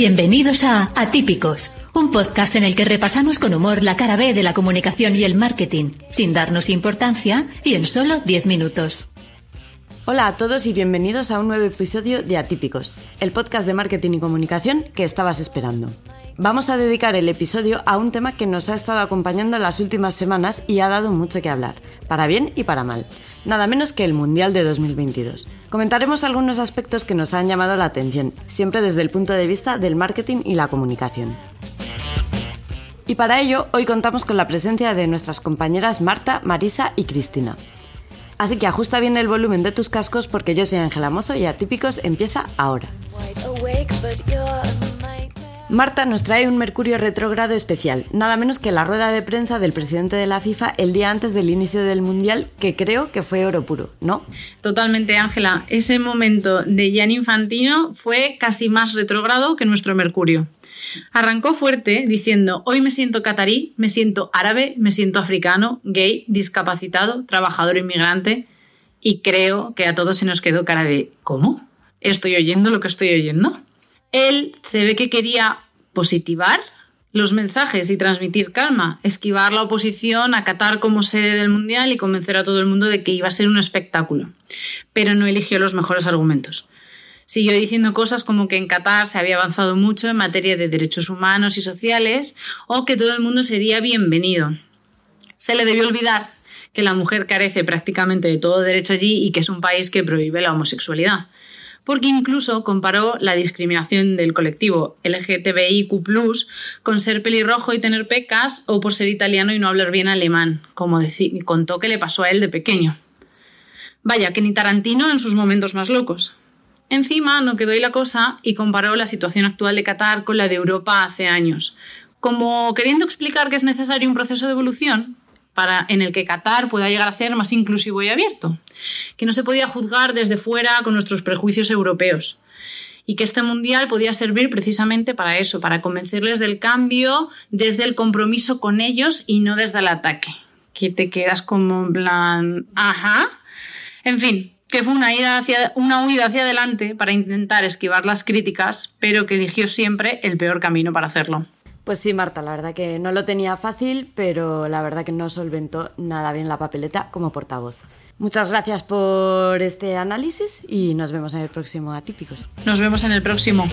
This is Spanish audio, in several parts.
Bienvenidos a Atípicos, un podcast en el que repasamos con humor la cara B de la comunicación y el marketing, sin darnos importancia y en solo 10 minutos. Hola a todos y bienvenidos a un nuevo episodio de Atípicos, el podcast de marketing y comunicación que estabas esperando. Vamos a dedicar el episodio a un tema que nos ha estado acompañando las últimas semanas y ha dado mucho que hablar, para bien y para mal, nada menos que el Mundial de 2022. Comentaremos algunos aspectos que nos han llamado la atención, siempre desde el punto de vista del marketing y la comunicación. Y para ello, hoy contamos con la presencia de nuestras compañeras Marta, Marisa y Cristina. Así que ajusta bien el volumen de tus cascos porque yo soy Ángela Mozo y Atípicos empieza ahora. Marta nos trae un Mercurio retrógrado especial, nada menos que la rueda de prensa del presidente de la FIFA el día antes del inicio del Mundial, que creo que fue oro puro, ¿no? Totalmente, Ángela. Ese momento de Gianni Infantino fue casi más retrógrado que nuestro Mercurio. Arrancó fuerte diciendo, hoy me siento catarí, me siento árabe, me siento africano, gay, discapacitado, trabajador inmigrante, y creo que a todos se nos quedó cara de, ¿cómo? ¿Estoy oyendo lo que estoy oyendo? Él se ve que quería positivar los mensajes y transmitir calma, esquivar la oposición, acatar como sede del Mundial y convencer a todo el mundo de que iba a ser un espectáculo. Pero no eligió los mejores argumentos. Siguió diciendo cosas como que en Qatar se había avanzado mucho en materia de derechos humanos y sociales o que todo el mundo sería bienvenido. Se le debió olvidar que la mujer carece prácticamente de todo derecho allí y que es un país que prohíbe la homosexualidad porque incluso comparó la discriminación del colectivo LGTBIQ con ser pelirrojo y tener pecas o por ser italiano y no hablar bien alemán, como contó que le pasó a él de pequeño. Vaya, que ni Tarantino en sus momentos más locos. Encima no quedó ahí la cosa y comparó la situación actual de Qatar con la de Europa hace años, como queriendo explicar que es necesario un proceso de evolución, para, en el que Qatar pueda llegar a ser más inclusivo y abierto, que no se podía juzgar desde fuera con nuestros prejuicios europeos y que este mundial podía servir precisamente para eso, para convencerles del cambio desde el compromiso con ellos y no desde el ataque, que te quedas como en plan, ajá, en fin, que fue una, ida hacia, una huida hacia adelante para intentar esquivar las críticas, pero que eligió siempre el peor camino para hacerlo. Pues sí, Marta, la verdad que no lo tenía fácil, pero la verdad que no solventó nada bien la papeleta como portavoz. Muchas gracias por este análisis y nos vemos en el próximo Atípicos. Nos vemos en el próximo.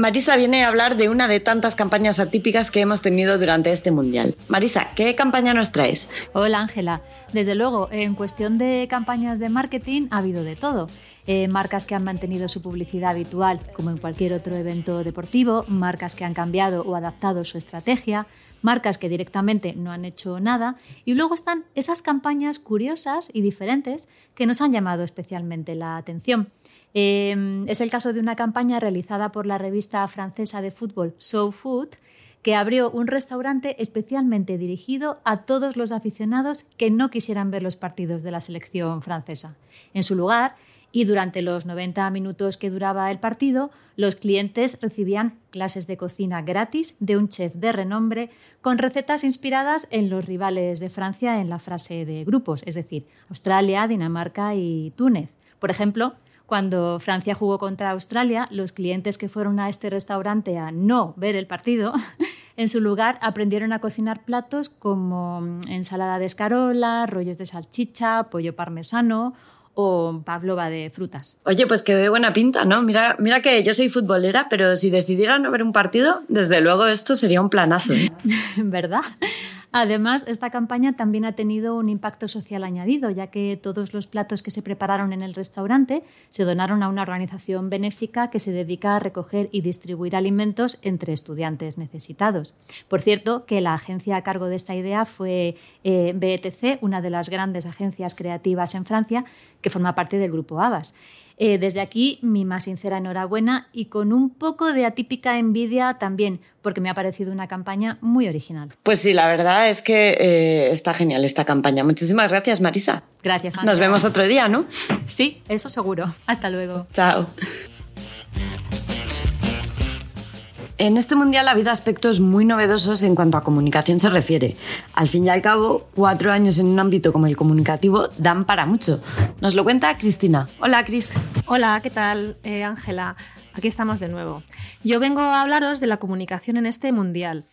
Marisa viene a hablar de una de tantas campañas atípicas que hemos tenido durante este mundial. Marisa, ¿qué campaña nos traes? Hola Ángela. Desde luego, en cuestión de campañas de marketing ha habido de todo. Eh, marcas que han mantenido su publicidad habitual, como en cualquier otro evento deportivo, marcas que han cambiado o adaptado su estrategia, marcas que directamente no han hecho nada, y luego están esas campañas curiosas y diferentes que nos han llamado especialmente la atención. Eh, es el caso de una campaña realizada por la revista francesa de fútbol So Food, que abrió un restaurante especialmente dirigido a todos los aficionados que no quisieran ver los partidos de la selección francesa. En su lugar, y durante los 90 minutos que duraba el partido, los clientes recibían clases de cocina gratis de un chef de renombre con recetas inspiradas en los rivales de Francia en la frase de grupos, es decir, Australia, Dinamarca y Túnez. Por ejemplo, cuando Francia jugó contra Australia, los clientes que fueron a este restaurante a no ver el partido, en su lugar aprendieron a cocinar platos como ensalada de escarola, rollos de salchicha, pollo parmesano o pavlova de frutas. Oye, pues que de buena pinta, ¿no? Mira, mira que yo soy futbolera, pero si decidiera no ver un partido, desde luego esto sería un planazo. ¿eh? ¿Verdad? Además, esta campaña también ha tenido un impacto social añadido, ya que todos los platos que se prepararon en el restaurante se donaron a una organización benéfica que se dedica a recoger y distribuir alimentos entre estudiantes necesitados. Por cierto, que la agencia a cargo de esta idea fue eh, BETC, una de las grandes agencias creativas en Francia, que forma parte del grupo Abbas. Eh, desde aquí, mi más sincera enhorabuena y con un poco de atípica envidia también, porque me ha parecido una campaña muy original. Pues sí, la verdad es que eh, está genial esta campaña. Muchísimas gracias, Marisa. Gracias. Nos vemos otro día, ¿no? Sí, eso seguro. Hasta luego. Chao. En este mundial ha habido aspectos muy novedosos en cuanto a comunicación se refiere. Al fin y al cabo, cuatro años en un ámbito como el comunicativo dan para mucho. Nos lo cuenta Cristina. Hola, Cris. Hola, ¿qué tal, eh, Ángela? Aquí estamos de nuevo. Yo vengo a hablaros de la comunicación en este mundial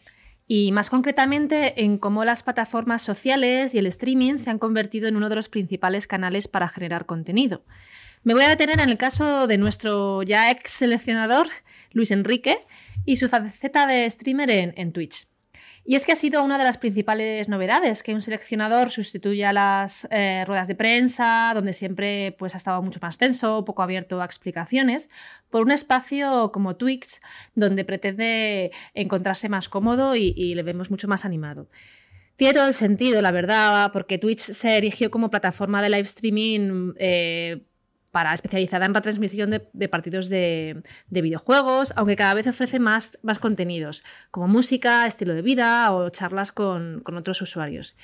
y más concretamente en cómo las plataformas sociales y el streaming se han convertido en uno de los principales canales para generar contenido. Me voy a detener en el caso de nuestro ya ex seleccionador, Luis Enrique, y su faceta de streamer en, Twitch. Y es que ha sido una de las principales novedades que un seleccionador sustituya las eh, ruedas de prensa, donde siempre pues, ha estado mucho más tenso, poco abierto a explicaciones, por un espacio como Twitch, donde pretende encontrarse más cómodo y, le vemos mucho más animado. Tiene todo el sentido, la verdad, porque Twitch se erigió como plataforma de live streaming eh, para especializada en retransmisión de, de partidos de, videojuegos, aunque cada vez ofrece más, contenidos, como música, estilo de vida o charlas con, otros usuarios.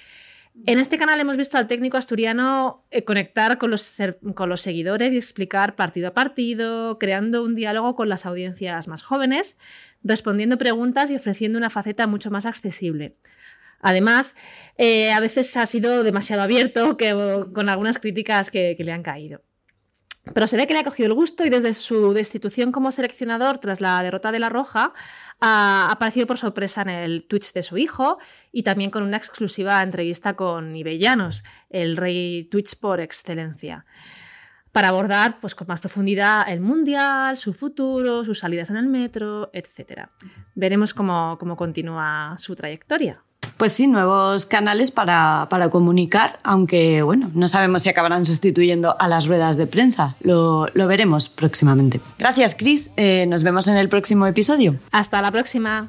En este canal hemos visto al técnico asturiano eh, conectar con los, seguidores y explicar partido a partido, creando un diálogo con las audiencias más jóvenes, respondiendo preguntas y ofreciendo una faceta mucho más accesible. Además, eh, a veces ha sido demasiado abierto con algunas críticas que le han caído. Pero se ve que le ha cogido el gusto y desde su destitución como seleccionador tras la derrota de La Roja ha aparecido por sorpresa en el Twitch de su hijo y también con una exclusiva entrevista con Ibellanos, el rey Twitch por excelencia, para abordar pues, con más profundidad el mundial, su futuro, sus salidas en el metro, etc. Veremos cómo continúa su trayectoria. Pues sí, nuevos canales para, comunicar, aunque bueno, no sabemos si acabarán sustituyendo a las ruedas de prensa. Lo, veremos próximamente. Gracias, Chris. Eh, nos vemos en el próximo episodio. Hasta la próxima.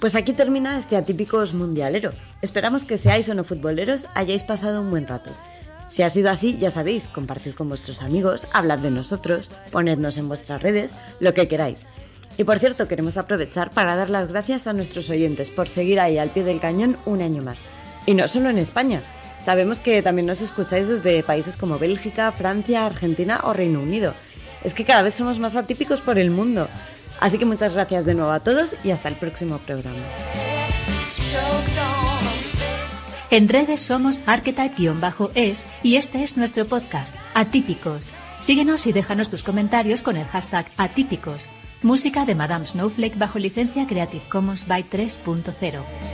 Pues aquí termina este Atípicos Mundialero. Esperamos que seáis o no futboleros hayáis pasado un buen rato. Si ha sido así, ya sabéis, compartid con vuestros amigos, hablad de nosotros, ponednos en vuestras redes, lo que queráis. Y por cierto, queremos aprovechar para dar las gracias a nuestros oyentes por seguir ahí al pie del cañón un año más. Y no solo en España. Sabemos que también nos escucháis desde países como Bélgica, Francia, Argentina o Reino Unido. Es que cada vez somos más atípicos por el mundo. Así que muchas gracias de nuevo a todos y hasta el próximo programa. En redes somos archetype-es y este es nuestro podcast, Atípicos. Síguenos y déjanos tus comentarios con el hashtag Atípicos. Música de Madame Snowflake bajo licencia Creative Commons by 3.0.